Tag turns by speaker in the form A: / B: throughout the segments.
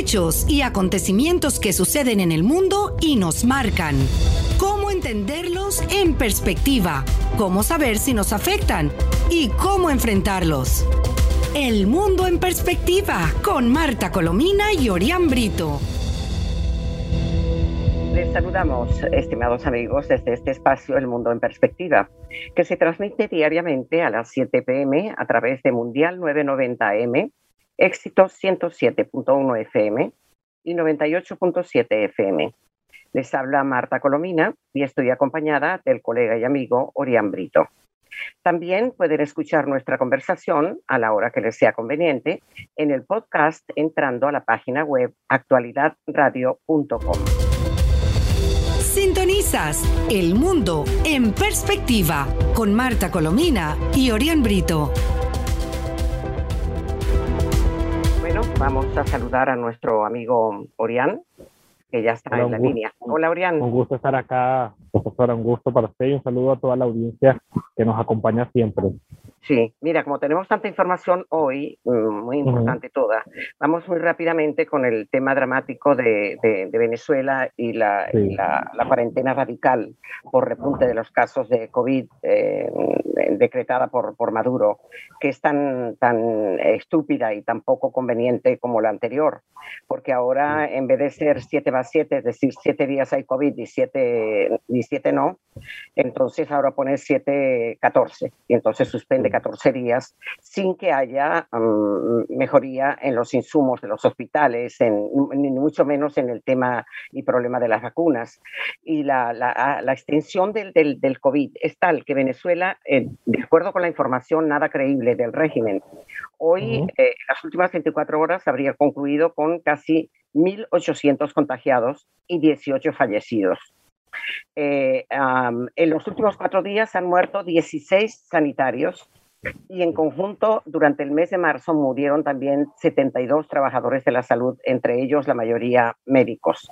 A: Hechos y acontecimientos que suceden en el mundo y nos marcan. Cómo entenderlos en perspectiva, cómo saber si nos afectan y cómo enfrentarlos. El mundo en perspectiva con Marta Colomina y Orián Brito.
B: Les saludamos, estimados amigos, desde este espacio El Mundo en Perspectiva, que se transmite diariamente a las 7 pm a través de Mundial 990M Éxito 107.1 FM y 98.7 FM. Les habla Marta Colomina y estoy acompañada del colega y amigo Orián Brito. También pueden escuchar nuestra conversación a la hora que les sea conveniente en el podcast entrando a la página web actualidadradio.com.
A: Sintonizas El Mundo en Perspectiva con Marta Colomina y Orián Brito.
B: Vamos a saludar a nuestro amigo Orián, que ya está en la línea. Hola, Orián.
C: Un gusto estar acá, profesora, un gusto para usted y un saludo a toda la audiencia que nos acompaña siempre.
B: Sí, mira, como tenemos tanta información hoy, mm, muy importante toda, vamos muy rápidamente con el tema dramático de, Venezuela y, la, la, cuarentena radical por repunte de los casos de COVID eh, decretada por, por Maduro, que es tan, tan estúpida y tan poco conveniente como la anterior, porque ahora en vez de ser 7 más 7, es decir, 7 días hay COVID y 7, y 7 no, entonces ahora pone 7, 14, y entonces suspende 14 días sin que haya mm, mejoría en los insumos de los hospitales, en, ni mucho menos en el tema y problema de las vacunas. Y la, la, la extensión del, del, del, COVID es tal que Venezuela, eh, de acuerdo con la información nada creíble del régimen, hoy, eh, las últimas 24 horas, habría concluido con casi 1.800 contagiados y 18 fallecidos. Eh, en los últimos cuatro días han muerto 16 sanitarios y en conjunto, durante el mes de marzo murieron también 72 trabajadores de la salud, entre ellos la mayoría médicos.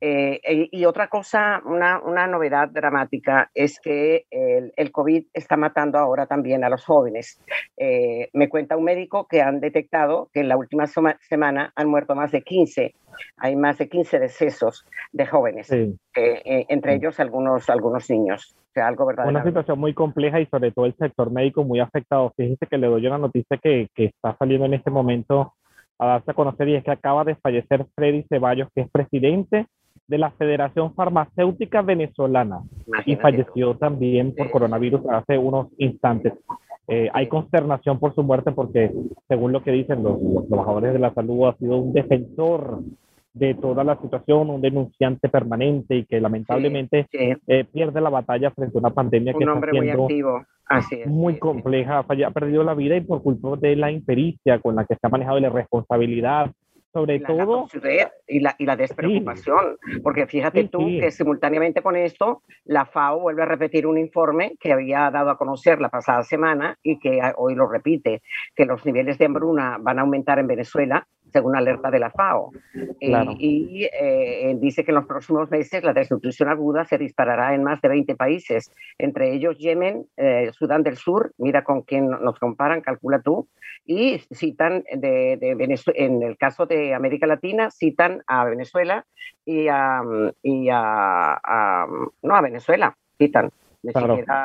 B: Eh, y otra cosa, una, una, novedad dramática es que el, el, COVID está matando ahora también a los jóvenes. Eh, me cuenta un médico que han detectado que en la última semana han muerto más de 15 hay más de 15 decesos de jóvenes, eh, entre ellos algunos, algunos niños. algo
C: Una situación muy compleja y sobre todo el sector médico muy afectado. Fíjese que le doy una noticia que, que está saliendo en este momento a darse a conocer y es que acaba de fallecer Freddy Ceballos, que es presidente de la Federación Farmacéutica Venezolana y falleció también por coronavirus hace unos instantes. Eh, hay consternación por su muerte porque, según lo que dicen los, los, trabajadores de la salud, ha sido un defensor de toda la situación, un denunciante permanente y que lamentablemente eh, pierde la batalla frente a una pandemia que está siendo muy, muy compleja, ha perdido la vida y por culpa de la impericia con la que se ha manejado y la responsabilidad sobre todo...
B: y, la, y la despreocupación, porque fíjate tú que simultáneamente con esto, la FAO vuelve a repetir un informe que había dado a conocer la pasada semana y que hoy lo repite, que los niveles de hambruna van a aumentar en Venezuela según alerta de la FAO. Y, eh, dice que en los próximos meses la desnutrición aguda se disparará en más de 20 países, entre ellos Yemen, eh, Sudán del Sur, mira con quién nos comparan, calcula tú, y citan de, de Venezuela, en el caso de América Latina citan a Venezuela y a, y a, no a Venezuela, citan.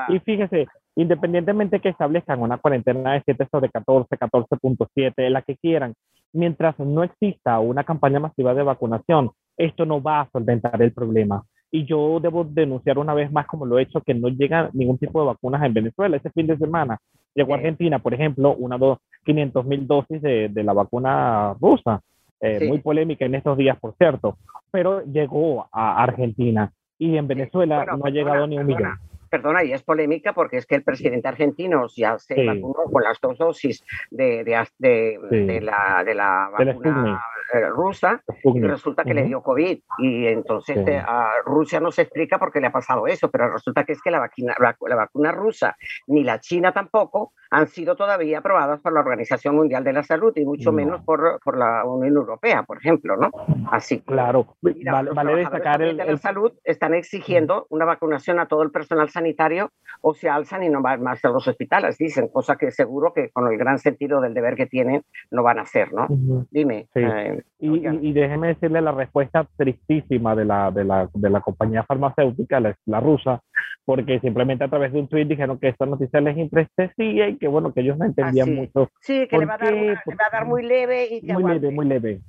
C: Y fíjese, independientemente que establezcan una cuarentena de 7 sobre 14, 14.7, la que quieran, mientras no exista una campaña masiva de vacunación, esto no va a solventar el problema. Y yo debo denunciar una vez más, como lo he hecho, que no llega ningún tipo de vacunas en Venezuela. Ese fin de semana llegó a Argentina, por ejemplo, una dos, 500 mil dosis de, de la vacuna rusa. Eh, muy polémica en estos días, por cierto, pero llegó a Argentina y en Venezuela no ha llegado ni un millón
B: perdona, y es polémica porque es que el presidente argentino ya se vacunó con las dos dosis de, de, de, la, de la vacuna eh, rusa y resulta que le dio COVID. Y entonces eh, a Rusia no se explica por qué le ha pasado eso, pero resulta que es que la vacuna, la vacuna rusa ni la China tampoco han sido todavía aprobadas por la Organización Mundial de la Salud y mucho menos por, por, la Unión Europea, por ejemplo, ¿no?
C: Así claro,
B: vale, destacar el, de la salud están exigiendo una vacunación a todo el personal sanitario sanitario o se alzan y no van más a los hospitales, dicen, cosa que seguro que con el gran sentido del deber que tienen no van a hacer, ¿no? Dime.
C: Eh, y, déjeme decirle la respuesta tristísima de la, de la, de la compañía farmacéutica, la, rusa, porque simplemente a través de un tweet dijeron que esta noticia les entristecía y que bueno, que ellos no entendían mucho.
B: Sí, que le va, a dar le va, a dar muy leve y
C: Muy leve, muy leve.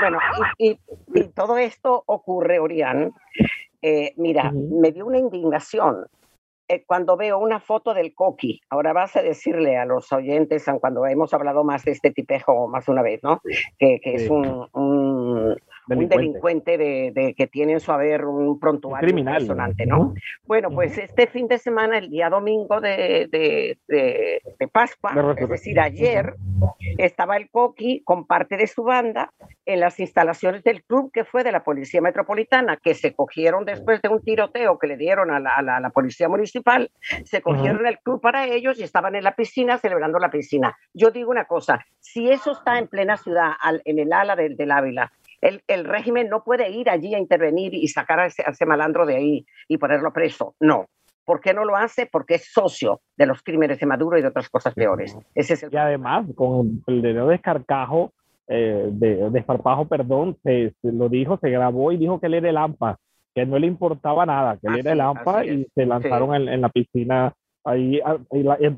B: Bueno, y, todo esto ocurre, Orián. Eh, mira, me dio una indignación eh, cuando veo una foto del coqui, ahora vas a decirle a los oyentes, cuando hemos hablado más de este tipejo más una vez, ¿no? Que, es un, un delincuente. de, que tiene en su haber un prontuario criminal, ¿no? Bueno, pues este fin de semana, el día domingo de, de Pascua, es decir, ayer, estaba el Coqui con parte de su banda en las instalaciones del club que fue de la Policía Metropolitana, que se cogieron después de un tiroteo que le dieron a la, la, Policía Municipal, se cogieron el club para ellos y estaban en la piscina celebrando la piscina. Yo digo una cosa, si eso está en plena ciudad, en el ala del, del Ávila, el, régimen no puede ir allí a intervenir y sacar a ese, malandro de ahí y ponerlo preso. No. ¿Por qué no lo hace? Porque es socio de los crímenes de Maduro y de otras cosas peores. Ese es
C: Y además, con el dedo de escarcajo, eh, de, desparpajo, perdón, se, lo dijo, se grabó y dijo que él era el AMPA, que no le importaba nada, que él era el AMPA y se lanzaron en, la piscina ahí,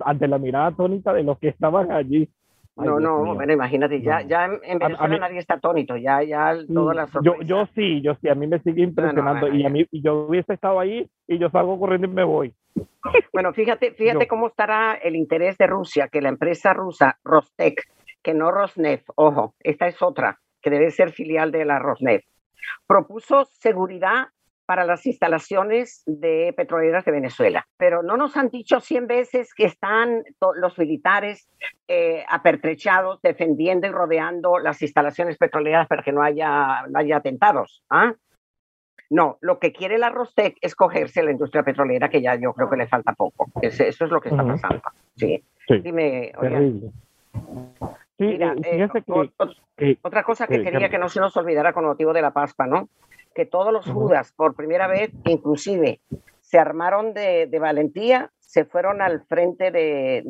C: ante la mirada atónita de los que estaban allí.
B: No, no, bueno, imagínate, ya, ya en, Venezuela nadie está atónito, ya, ya todas las
C: yo, yo sí, yo sí, a mí me sigue impresionando y a mí yo hubiese estado ahí y yo salgo corriendo y me voy.
B: Bueno, fíjate, fíjate cómo estará el interés de Rusia, que la empresa rusa Rostec, que no Rosneft, ojo, esta es otra, que debe ser filial de la Rosneft, propuso seguridad para las instalaciones de petroleras de Venezuela. Pero no nos han dicho 100 veces que están los militares eh, apertrechados defendiendo y rodeando las instalaciones petroleras para que no haya, haya atentados. ¿ah? No, lo que quiere la Rostec es cogerse la industria petrolera, que ya yo creo que le falta poco. eso es lo que está pasando. Sí. Dime, Mira, otra cosa que quería que no se nos olvidara con motivo de la Pascua, ¿no? Que todos los judas, por primera vez, inclusive, se armaron de, valentía, se fueron al frente de,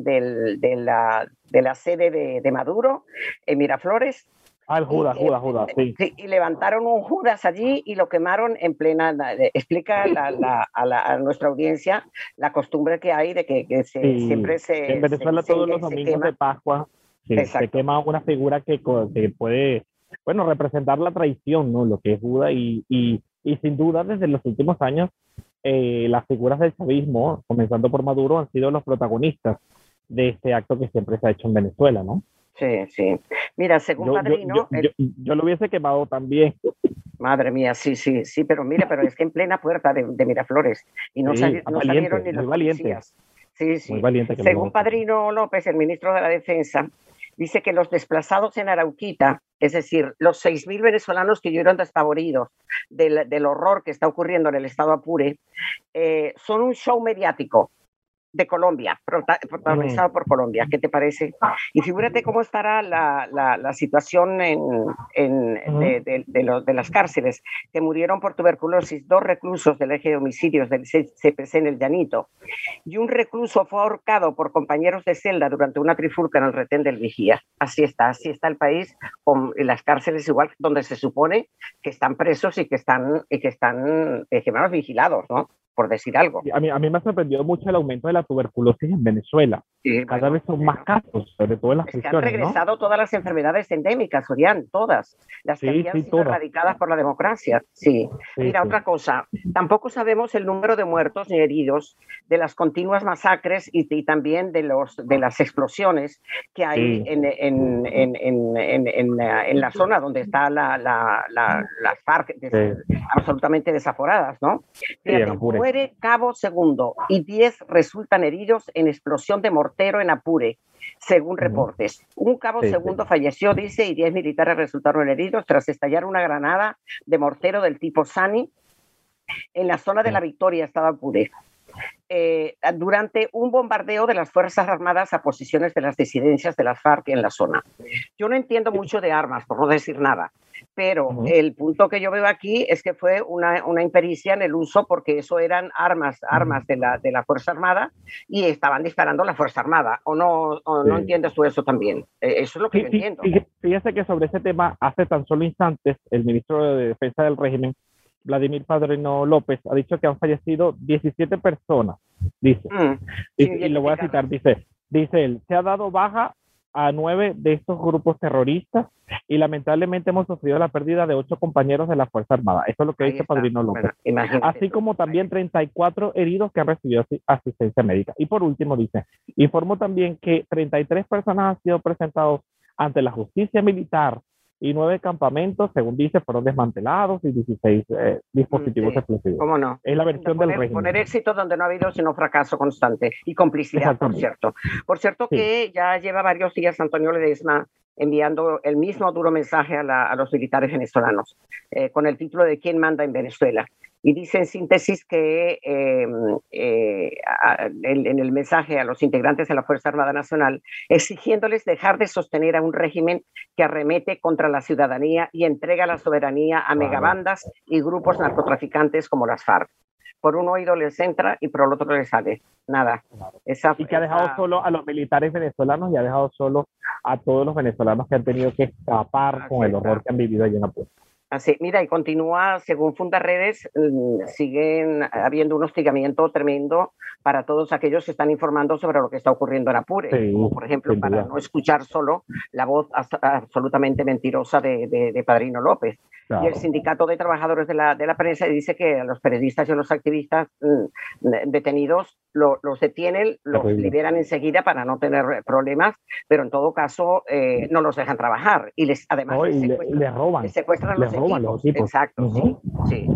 B: la, de la, sede de, Maduro, en Miraflores.
C: Ah, el Judas, Judas, Judas, sí.
B: Y levantaron un Judas allí y lo quemaron en plena. Explica a, nuestra audiencia la costumbre que hay de que, siempre se.
C: En Venezuela, todos los domingos de Pascua se quema una figura que, que puede bueno, representar la traición, ¿no? Lo que es Judas y, y, y sin duda desde los últimos años eh, las figuras del chavismo, comenzando por Maduro, han sido los protagonistas de este acto que siempre se ha hecho en Venezuela, ¿no?
B: Sí, sí. Mira, según Padrino...
C: Yo, lo hubiese quemado también.
B: Madre mía, sí, sí, sí, pero mira, pero es que en plena puerta de, Miraflores y no, salieron ni los policías. Sí, sí. Muy valiente Según Padrino López, el ministro de la Defensa, dice que los desplazados en Arauquita, es decir, los 6.000 venezolanos que huyeron despavoridos del, horror que está ocurriendo en el estado Apure, eh, son un show mediático de Colombia, protagonizado por Colombia. ¿Qué te parece? Y figúrate cómo estará la, la, situación en, en de, de, las cárceles, que murieron por tuberculosis dos reclusos del eje de homicidios del CPC en el Llanito, y un recluso fue ahorcado por compañeros de celda durante una trifulca en el retén del Vigía. Así está, así está el país, con las cárceles igual donde se supone que están presos y que están, y que están eh, vigilados, ¿no? Por decir algo.
C: A mí, a mí me ha sorprendido mucho el aumento de la tuberculosis en Venezuela. Cada vez son más casos, sobre todo en las es
B: han regresado todas las enfermedades endémicas, Orián, todas. Las que habían sido erradicadas por la democracia. Sí. Mira, otra cosa. Tampoco sabemos el número de muertos ni heridos de las continuas masacres y, también de, los, de las explosiones que hay en, en, en, en, la zona donde está la, la, las FARC absolutamente desaforadas, ¿no? Muere cabo segundo y 10 resultan heridos en explosión de mortero en Apure, según reportes. Un cabo segundo falleció, dice, y 10 militares resultaron heridos tras estallar una granada de mortero del tipo Sani en la zona de la Victoria, estado Apure. Eh, durante un bombardeo de las Fuerzas Armadas a posiciones de las disidencias de las FARC en la zona. Yo no entiendo mucho de armas, por no decir nada, pero el punto que yo veo aquí es que fue una, una, impericia en el uso porque eso eran armas, armas de la, de la Fuerza Armada y estaban disparando la Fuerza Armada. ¿O no, no entiendes tú eso también? E, eso es lo que entiendo.
C: Fíjese que sobre ese tema, hace tan solo instantes, el ministro de Defensa del régimen, Vladimir Padrino López, ha dicho que han fallecido 17 personas, dice. Mm, y, y, lo voy a citar, dice, dice él, se ha dado baja a nueve de estos grupos terroristas y lamentablemente hemos sufrido la pérdida de ocho compañeros de la Fuerza Armada. Eso es lo que dice Padrino López. Así como también 34 heridos que han recibido asistencia médica. Y por último dice, informo también que 33 personas han sido presentados ante la justicia militar y nueve campamentos, según dice, fueron desmantelados y 16 eh, dispositivos explosivos.
B: ¿Cómo no?
C: Es la versión del régimen.
B: Poner éxito donde no ha habido sino fracaso constante y complicidad, por cierto. Por cierto que ya lleva varios días Antonio Ledesma enviando el mismo duro mensaje a, los militares venezolanos, eh, con el título de ¿Quién manda en Venezuela? y dice en síntesis que em, eh, en, el mensaje a los integrantes de la Fuerza Armada Nacional, exigiéndoles dejar de sostener a un régimen que arremete contra la ciudadanía y entrega la soberanía a megabandas y grupos narcotraficantes como las FARC. Por un oído les entra y por el otro les sale. Nada.
C: y que ha dejado solo a los militares venezolanos y ha dejado solo a todos los venezolanos que han tenido que escapar con el horror que han vivido allí en Apuesta.
B: Así, mira, y continúa, según Fundaredes, mm, siguen habiendo un hostigamiento tremendo para todos aquellos que están informando sobre lo que está ocurriendo en Apure, como por ejemplo para no escuchar solo la voz absolutamente mentirosa de Padrino López. Y el sindicato de trabajadores de la, de la prensa dice que a los periodistas y a los activistas mm, detenidos los detienen, los liberan enseguida para no tener problemas, pero en todo caso eh, no los dejan trabajar y les además
C: les, secuestran,
B: roban, secuestran los, equipos. Exacto, sí, sí.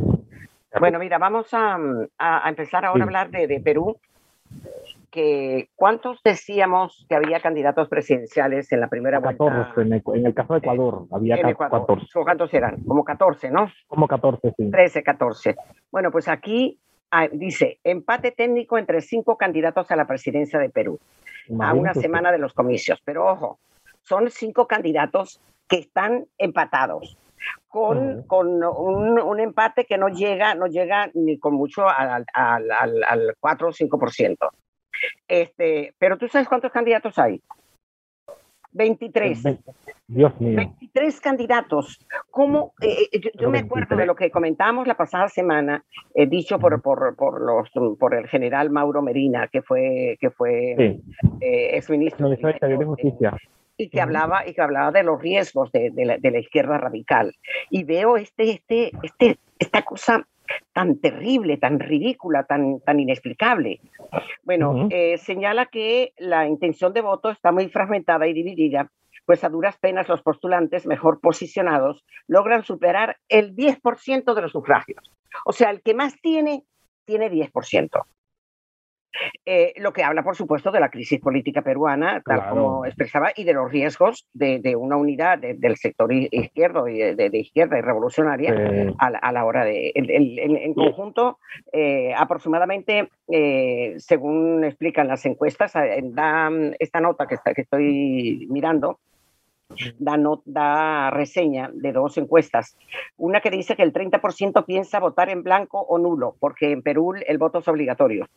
B: Bueno, mira, vamos a, a empezar ahora a hablar de, de Perú que ¿cuántos decíamos que había candidatos presidenciales en la primera vuelta?
C: 14, en el, caso de Ecuador había 14.
B: ¿Cuántos eran? Como 14, ¿no?
C: Como 14, sí.
B: 13, 14. Bueno, pues aquí ah, dice, empate técnico entre cinco candidatos a la presidencia de Perú, a una semana de los comicios. Pero ojo, son cinco candidatos que están empatados. Con, con un, un, empate que no llega, no llega ni con mucho al, al, al, al 4 o 5%. Este, pero tú sabes cuántos candidatos hay. 23.
C: Dios mío.
B: 23 candidatos. ¿Cómo? Eh, eh, yo, me acuerdo de lo que comentamos la pasada semana, eh, dicho por, por, por, los, por el general Mauro Medina, que fue, que fue
C: ex ministro de, Justicia.
B: Y que, hablaba, y que hablaba de los riesgos de, de, la, de, la, izquierda radical. Y veo este, este, este, esta cosa tan terrible, tan ridícula, tan, tan inexplicable. Bueno, eh, señala que la intención de voto está muy fragmentada y dividida, pues a duras penas los postulantes mejor posicionados logran superar el 10% de los sufragios. O sea, el que más tiene, tiene 10%. Eh, lo que habla, por supuesto, de la crisis política peruana, tal como expresaba, y de los riesgos de, una unidad del sector izquierdo y de, izquierda y revolucionaria a, la, hora de. en conjunto, eh, aproximadamente, eh, según explican las encuestas, da esta nota que, está, que estoy mirando, da, da reseña de dos encuestas. Una que dice que el 30% piensa votar en blanco o nulo, porque en Perú el voto es obligatorio.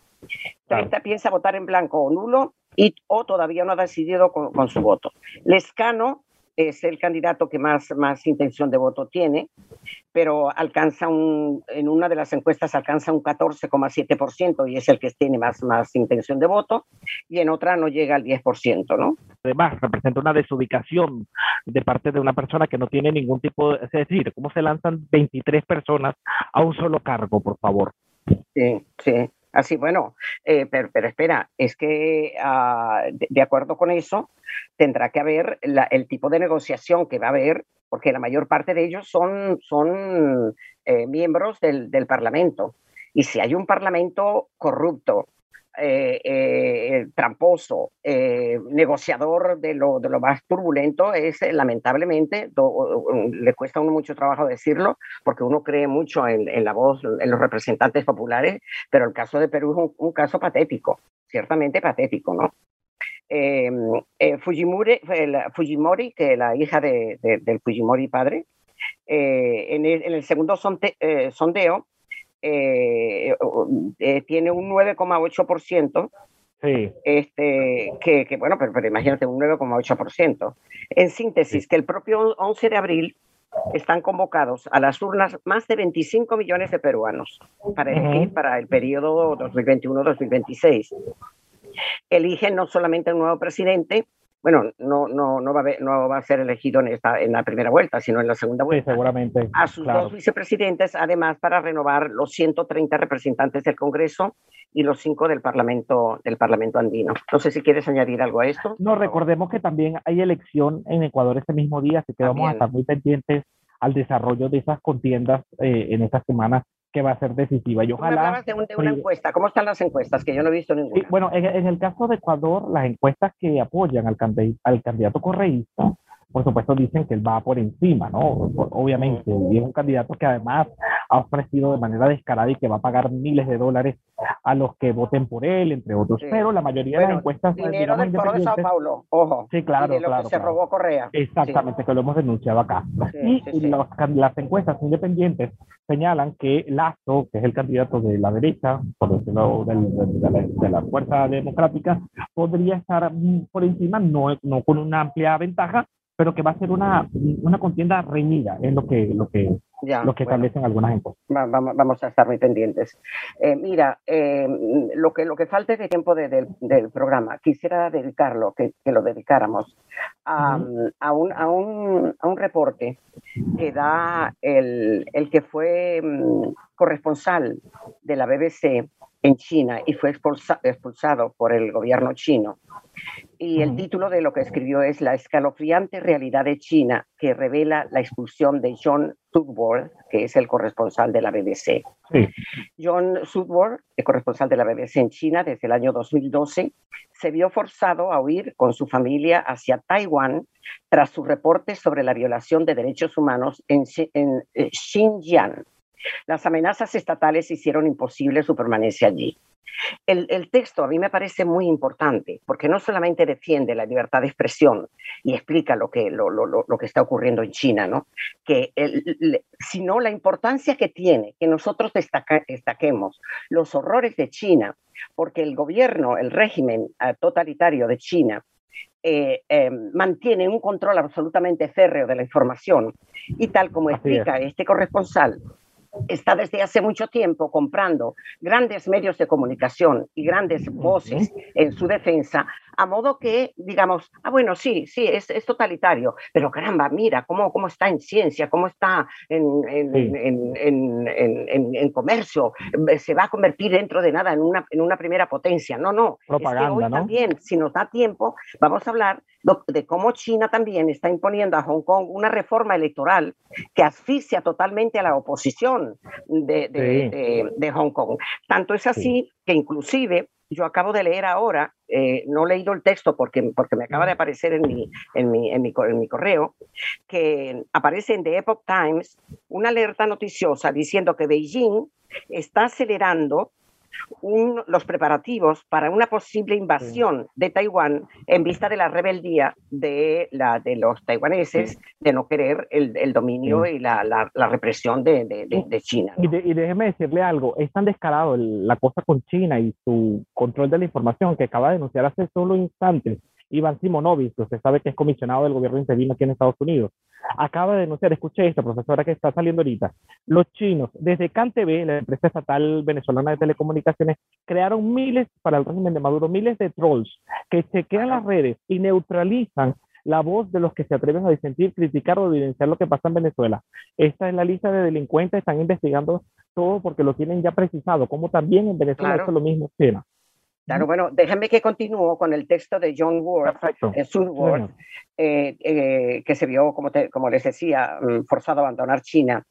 B: 30 piensa votar en blanco o nulo y, o todavía no ha decidido con, con su voto. Lescano es el candidato que más, más intención de voto tiene, pero alcanza un, en una de las encuestas alcanza un 14,7% y es el que tiene más, más intención de voto, y en otra no llega al 10%, ¿no?
C: Además, representa una desubicación de parte de una persona que no tiene ningún tipo de... Es decir, ¿cómo se lanzan 23 personas a un solo cargo, por favor?
B: Sí, sí. Así, bueno, eh, pero, espera, es que ah, de, acuerdo con eso, tendrá que haber el tipo de negociación que va a haber, porque la mayor parte de ellos son, son eh, miembros del, del Parlamento. Y si hay un Parlamento corrupto, eh, eh, tramposo, eh, negociador de lo, más turbulento, es lamentablemente, le cuesta a uno mucho trabajo decirlo, porque uno cree mucho en, la voz, en los representantes populares, pero el caso de Perú es un, caso patético, ciertamente patético, ¿no? Fujimori, que la hija de, del Fujimori padre, en, el, segundo sondeo tiene un 9,8%. Sí. Este, que, bueno, pero, pero imagínate, un 9,8%. En síntesis, que el propio 11 de abril están convocados a las urnas más de 25 millones de peruanos para elegir para el periodo 2021-2026. Eligen no solamente un nuevo presidente, bueno, no, no, no, va a no va a ser elegido en, esta, en la primera vuelta, sino en la segunda vuelta.
C: seguramente.
B: A sus dos vicepresidentes, además, para renovar los 130 representantes del Congreso y los cinco del Parlamento, del Parlamento andino. No sé si quieres añadir algo a esto.
C: No, recordemos que también hay elección en Ecuador este mismo día, así que vamos a estar muy pendientes al desarrollo de esas contiendas eh, en estas semanas que va a ser decisiva. Y ojalá.
B: de, una encuesta. ¿Cómo están las encuestas? Que yo no he visto ninguna.
C: bueno, en, el caso de Ecuador, las encuestas que apoyan al, al candidato correísta por supuesto dicen que él va por encima, ¿no? Obviamente, y es un candidato que además ha ofrecido de manera descarada y que va a pagar miles de dólares a los que voten por él, entre otros. Pero la mayoría de las encuestas...
B: Dinero del Foro de Sao Paulo, ojo.
C: Sí, claro,
B: y de
C: lo
B: que se robó Correa.
C: Exactamente, que lo hemos denunciado acá. y las encuestas independientes señalan que Lazo, que es el candidato de la derecha, por decirlo de, de, de, la, fuerza democrática, podría estar por encima, no, no con una amplia ventaja, pero que va a ser una, una contienda reñida, es lo que, lo que, lo que establecen algunas encuestas.
B: Vamos, vamos, a estar muy pendientes. Eh, mira, eh, lo, que, lo que falta de tiempo del programa, quisiera dedicarlo, que, que lo dedicáramos a, a, un, a, un, a, un, reporte que da el, el que fue mm, corresponsal de la BBC en China y fue expulsado por el gobierno chino. Y el título de lo que escribió es La escalofriante realidad de China que revela la expulsión de John Sudworth, que es el corresponsal de la BBC. John Sudworth, el corresponsal de la BBC en China desde el año 2012, se vio forzado a huir con su familia hacia Taiwán tras su reporte sobre la violación de derechos humanos en, en eh, Xinjiang las amenazas estatales hicieron imposible su permanencia allí. El, texto a mí me parece muy importante porque no solamente defiende la libertad de expresión y explica lo que, lo, que está ocurriendo en China, ¿no? que sino la importancia que tiene que nosotros destaquemos los horrores de China, porque el gobierno, el régimen eh, totalitario de China, eh, eh, mantiene un control absolutamente férreo de la información y tal como explica este corresponsal, está desde hace mucho tiempo comprando grandes medios de comunicación y grandes voces en su defensa, a modo que, digamos, ah, bueno, sí, sí, es, es totalitario, pero caramba, mira cómo, cómo está en ciencia, cómo está en, en, en, en, comercio, se va a convertir dentro de nada en una, en una primera potencia. No, no,
C: Propaganda,
B: es que hoy también, si nos da tiempo, vamos a hablar de cómo China también está imponiendo a Hong Kong una reforma electoral que asfixia totalmente a la oposición de, de, de, Hong Kong. Tanto es así que inclusive yo acabo de leer ahora, eh, no he leído el texto porque, porque me acaba de aparecer en mi, en, mi, en, mi, en mi correo, que aparece en The Epoch Times una alerta noticiosa diciendo que Beijing está acelerando los preparativos para una posible invasión de Taiwán en vista de la rebeldía de, la, de los taiwaneses de no querer el, dominio y la, la, represión de, de, China.
C: Y, déjeme decirle algo, es tan descarado la cosa con China y su control de la información que acaba de denunciar hace solo instantes Iván Simonovic, que usted sabe que es comisionado del gobierno interino aquí en Estados Unidos, acaba de denunciar, escuche esto, profesora, que está saliendo ahorita, los chinos, desde CanTV, la empresa estatal venezolana de telecomunicaciones, crearon miles, para el régimen de Maduro, miles de trolls que chequean las redes y neutralizan la voz de los que se atreven a disentir, criticar o evidenciar lo que pasa en Venezuela. Esta es la lista de delincuentes, están investigando todo porque lo tienen ya precisado, como también en Venezuela es lo mismo.
B: Claro, bueno, déjenme que continúe con el texto de John Worth, eh, eh, eh, que se vio, como, como les decía, mm, forzado a abandonar China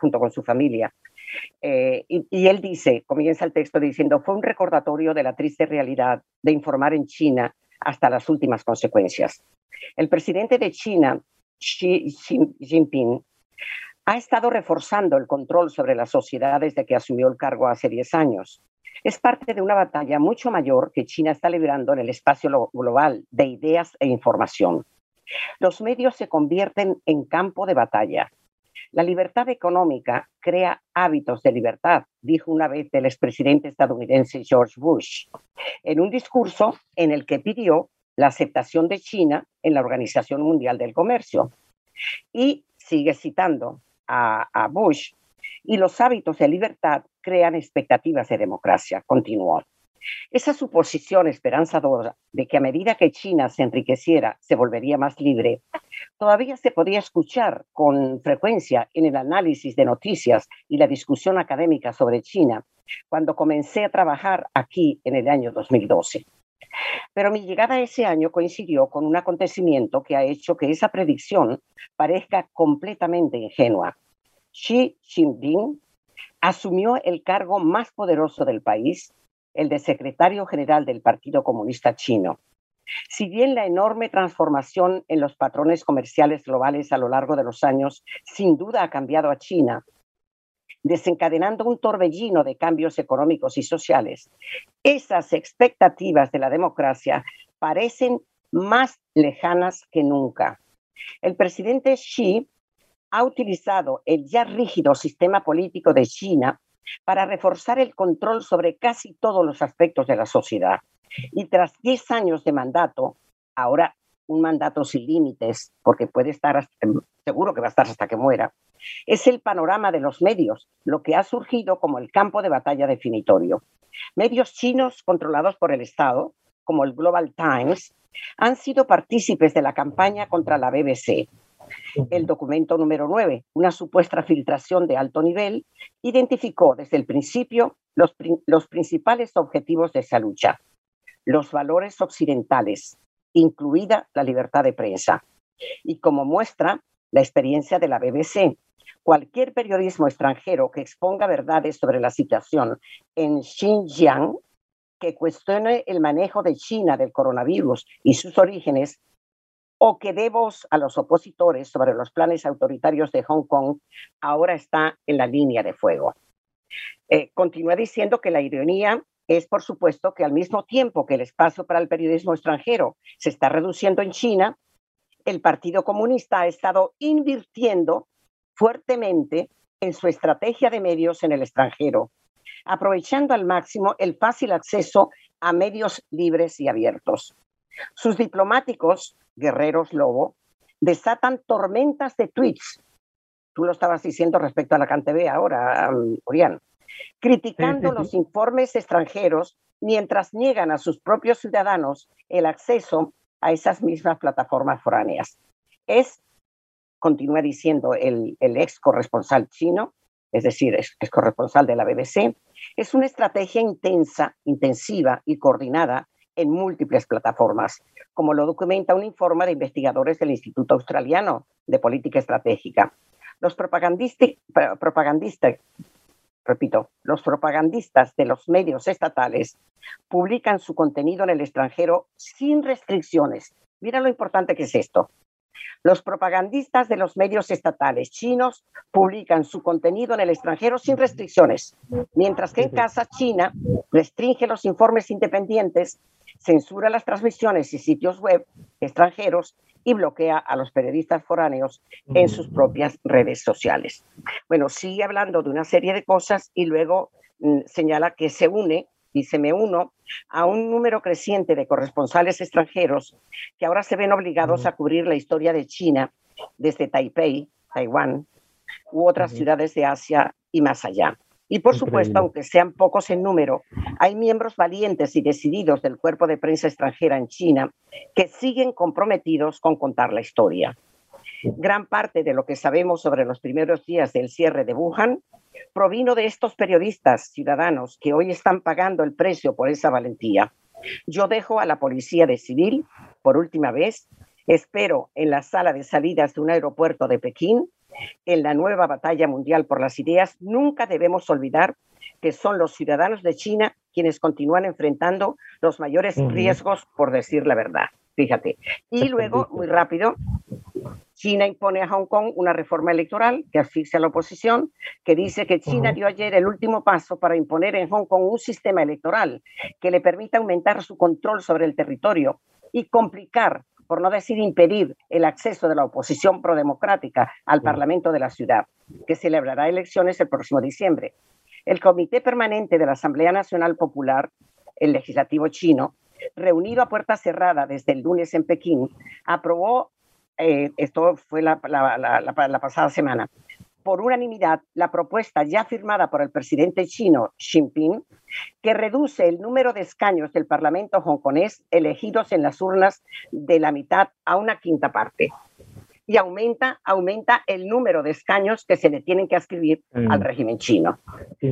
B: junto con su familia. Y, y, él dice, comienza el texto diciendo, fue un recordatorio de la triste realidad de informar en China hasta las últimas consecuencias. El presidente de China, Xi Jinping, ha estado reforzando el control sobre la sociedad desde que asumió el cargo hace 10 años es parte de una batalla mucho mayor que China está librando en el espacio global de ideas e información. Los medios se convierten en campo de batalla. La libertad económica crea hábitos de libertad, dijo una vez el expresidente estadounidense George Bush, en un discurso en el que pidió la aceptación de China en la Organización Mundial del Comercio. Y sigue citando a, a Bush, y los hábitos de libertad crean expectativas de democracia, continuó. Esa suposición esperanzadora de que a medida que China se enriqueciera se volvería más libre, todavía se podía escuchar con frecuencia en el análisis de noticias y la discusión académica sobre China cuando comencé a trabajar aquí en el año 2012. Pero mi llegada ese año coincidió con un acontecimiento que ha hecho que esa predicción parezca completamente ingenua. Xi Jinping asumió el cargo más poderoso del país el de secretario general del Partido Comunista Chino. Si bien la enorme transformación en los patrones comerciales globales a lo largo de los años sin duda ha cambiado a China, desencadenando un torbellino de cambios económicos y sociales, esas expectativas de la democracia parecen más lejanas que nunca. El presidente Xi ha utilizado el ya rígido sistema político de China para reforzar el control sobre casi todos los aspectos de la sociedad. Y tras 10 años de mandato, ahora un mandato sin límites, porque puede estar, seguro que va a estar hasta que muera, es el panorama de los medios, lo que ha surgido como el campo de batalla definitorio. Medios chinos controlados por el Estado, como el Global Times, han sido partícipes de la campaña contra la BBC, el documento número 9, una supuesta filtración de alto nivel, identificó desde el principio los, los principales objetivos de esa lucha, los valores occidentales, incluida la libertad de prensa. Y como muestra la experiencia de la BBC, cualquier periodismo extranjero que exponga verdades sobre la situación en Xinjiang, que cuestione el manejo de China del coronavirus y sus orígenes, o que voz a los opositores sobre los planes autoritarios de Hong Kong, ahora está en la línea de fuego. Eh, continúa diciendo que la ironía es, por supuesto, que al mismo tiempo que el espacio para el periodismo extranjero se está reduciendo en China, el Partido Comunista ha estado invirtiendo fuertemente en su estrategia de medios en el extranjero, aprovechando al máximo el fácil acceso a medios libres y abiertos. Sus diplomáticos guerreros lobo, desatan tormentas de tweets. Tú lo estabas diciendo respecto a la CanTV ahora, Orián, criticando los informes extranjeros mientras niegan a sus propios ciudadanos el acceso a esas mismas plataformas foráneas. Es, continúa diciendo el, ex corresponsal chino, es decir, es, es corresponsal de la BBC, es una estrategia intensa, intensiva y coordinada en múltiples plataformas, como lo documenta un informe de investigadores del Instituto Australiano de Política Estratégica. Los propagandistas, repito, los propagandistas de los medios estatales publican su contenido en el extranjero sin restricciones. Mira lo importante que es esto. Los propagandistas de los medios estatales chinos publican su contenido en el extranjero sin restricciones, mientras que en casa China restringe los informes independientes censura las transmisiones y sitios web extranjeros y bloquea a los periodistas foráneos en sus propias redes sociales. Bueno, sigue hablando de una serie de cosas y luego mm, señala que se une, y se me uno, a un número creciente de corresponsales extranjeros que ahora se ven obligados a cubrir la historia de China desde Taipei, Taiwán, u otras ciudades de Asia y más allá. Y por supuesto, aunque sean pocos en número, hay miembros valientes y decididos del cuerpo de prensa extranjera en China que siguen comprometidos con contar la historia. Gran parte de lo que sabemos sobre los primeros días del cierre de Wuhan provino de estos periodistas ciudadanos que hoy están pagando el precio por esa valentía. Yo dejo a la policía de civil, por última vez, espero en la sala de salidas de un aeropuerto de Pekín en la nueva batalla mundial por las ideas, nunca debemos olvidar que son los ciudadanos de China quienes continúan enfrentando los mayores riesgos, por decir la verdad. Fíjate. Y luego, muy rápido, China impone a Hong Kong una reforma electoral que asfixia a la oposición, que dice que China dio ayer el último paso para imponer en Hong Kong un sistema electoral que le permita aumentar su control sobre el territorio y complicar por no decir impedir el acceso de la oposición prodemocrática al Parlamento de la ciudad, que celebrará elecciones el próximo diciembre. El Comité Permanente de la Asamblea Nacional Popular, el legislativo chino, reunido a puerta cerrada desde el lunes en Pekín, aprobó, eh, esto fue la, pasada semana, por unanimidad la propuesta ya firmada por el presidente chino Xi Jinping, que reduce el número de escaños del Parlamento hongkonés elegidos en las urnas de la mitad a una quinta parte y aumenta, aumenta el número de escaños que se le tienen que escribir al mm. régimen chino.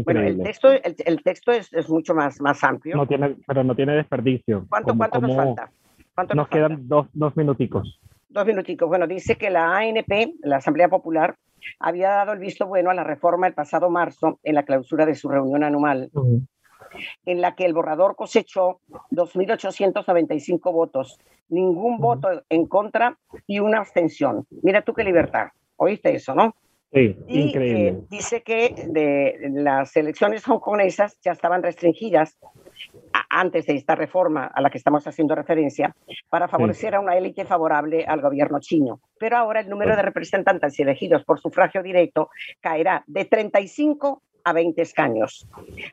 B: Bueno, el texto, el, texto es, es, mucho más, más amplio.
C: No tiene, pero no tiene desperdicio.
B: ¿Cuánto, cuánto nos falta?
C: ¿Cuánto nos, quedan Dos, dos minuticos.
B: Dos minuticos. Bueno, dice que la ANP, la Asamblea Popular, había dado el visto bueno a la reforma el pasado marzo en la clausura de su reunión anual en la que el borrador cosechó 2.895 votos, ningún voto en contra y una abstención. Mira tú qué libertad. ¿Oíste eso, no?
C: Sí, y, increíble. Eh,
B: dice que de, las elecciones hongkonesas ya estaban restringidas antes de esta reforma a la que estamos haciendo referencia para favorecer a una élite favorable al gobierno chino. Pero ahora el número de representantes elegidos por sufragio directo caerá de 35 a 20 escaños,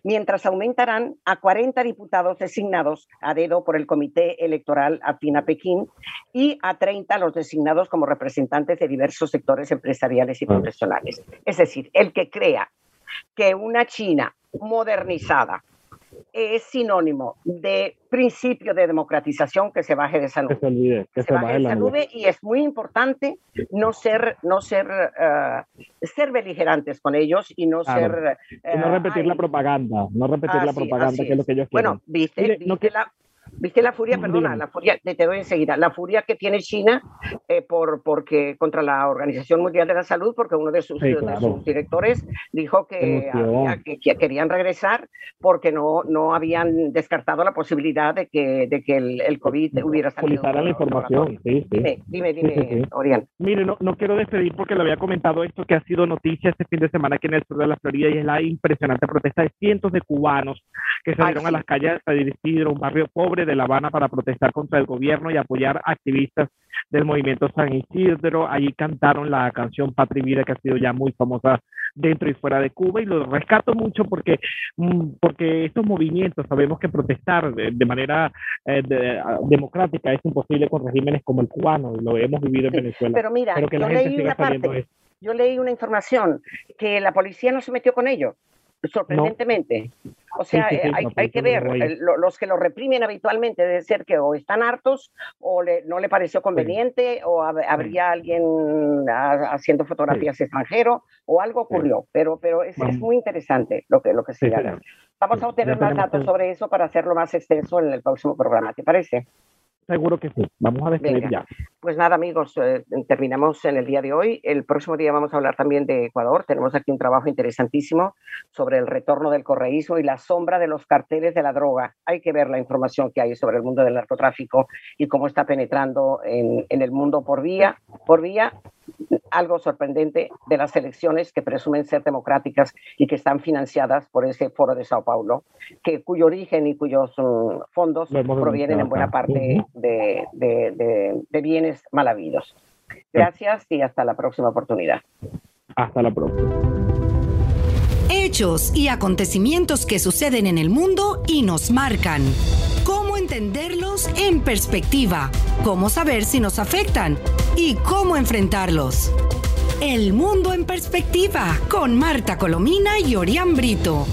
B: mientras aumentarán a 40 diputados designados a dedo por el Comité Electoral afín a Pekín y a 30 los designados como representantes de diversos sectores empresariales y profesionales. Es decir, el que crea que una China modernizada, es sinónimo de principio de democratización que se baje de esa nube.
C: Que se olvide, que se, baje de esa nube.
B: y es muy importante no ser, no ser, uh, ser beligerantes con ellos y no ser...
C: Uh, no repetir la propaganda, no repetir la propaganda que es lo que ellos quieren.
B: Bueno, viste, viste la, ¿Viste la furia? Perdona, la furia, te doy enseguida, la furia que tiene China eh, por, porque, contra la Organización Mundial de la Salud, porque uno de sus, directores dijo que, que, querían regresar porque no, no habían descartado la posibilidad de que, de que el, el COVID hubiera salido.
C: la información, sí,
B: sí. Dime, dime, Orián.
C: Mire, no, no quiero despedir porque le había comentado esto que ha sido noticia este fin de semana aquí en el sur de la Florida y es la impresionante protesta de cientos de cubanos que salieron a las calles a dirigir un barrio pobre de La Habana para protestar contra el gobierno y apoyar activistas del movimiento San Isidro. Allí cantaron la canción Patria Vida, que ha sido ya muy famosa dentro y fuera de Cuba, y lo rescato mucho porque, mm, porque estos movimientos, sabemos que protestar de, manera eh, democrática es imposible con regímenes como el cubano, y lo hemos vivido en Venezuela.
B: Pero mira, yo, leí una parte, yo leí una información que la policía no se metió con ello sorprendentemente. O sea, eh, hay, que ver, los que lo reprimen habitualmente debe ser que o están hartos o no le pareció conveniente o habría alguien haciendo fotografías extranjero o algo ocurrió, pero, pero es, muy interesante lo que, lo que se Vamos a obtener más datos sobre eso para hacerlo más extenso en el próximo programa, ¿te parece?
C: Seguro que sí. Vamos a despedir ya.
B: Pues nada, amigos, eh, terminamos en el día de hoy. El próximo día vamos a hablar también de Ecuador. Tenemos aquí un trabajo interesantísimo sobre el retorno del correísmo y la sombra de los carteles de la droga. Hay que ver la información que hay sobre el mundo del narcotráfico y cómo está penetrando en, en el mundo por vía, por vía algo sorprendente de las elecciones que presumen ser democráticas y que están financiadas por ese foro de Sao Paulo, que, cuyo origen y cuyos mm, fondos provienen en buena parte de, de bienes mal habidos. Gracias y hasta la próxima oportunidad.
C: Hasta la próxima.
A: Hechos y acontecimientos que suceden en el mundo y nos marcan entenderlos en perspectiva, cómo saber si nos afectan y cómo enfrentarlos. El mundo en perspectiva con Marta Colomina y Orián Brito.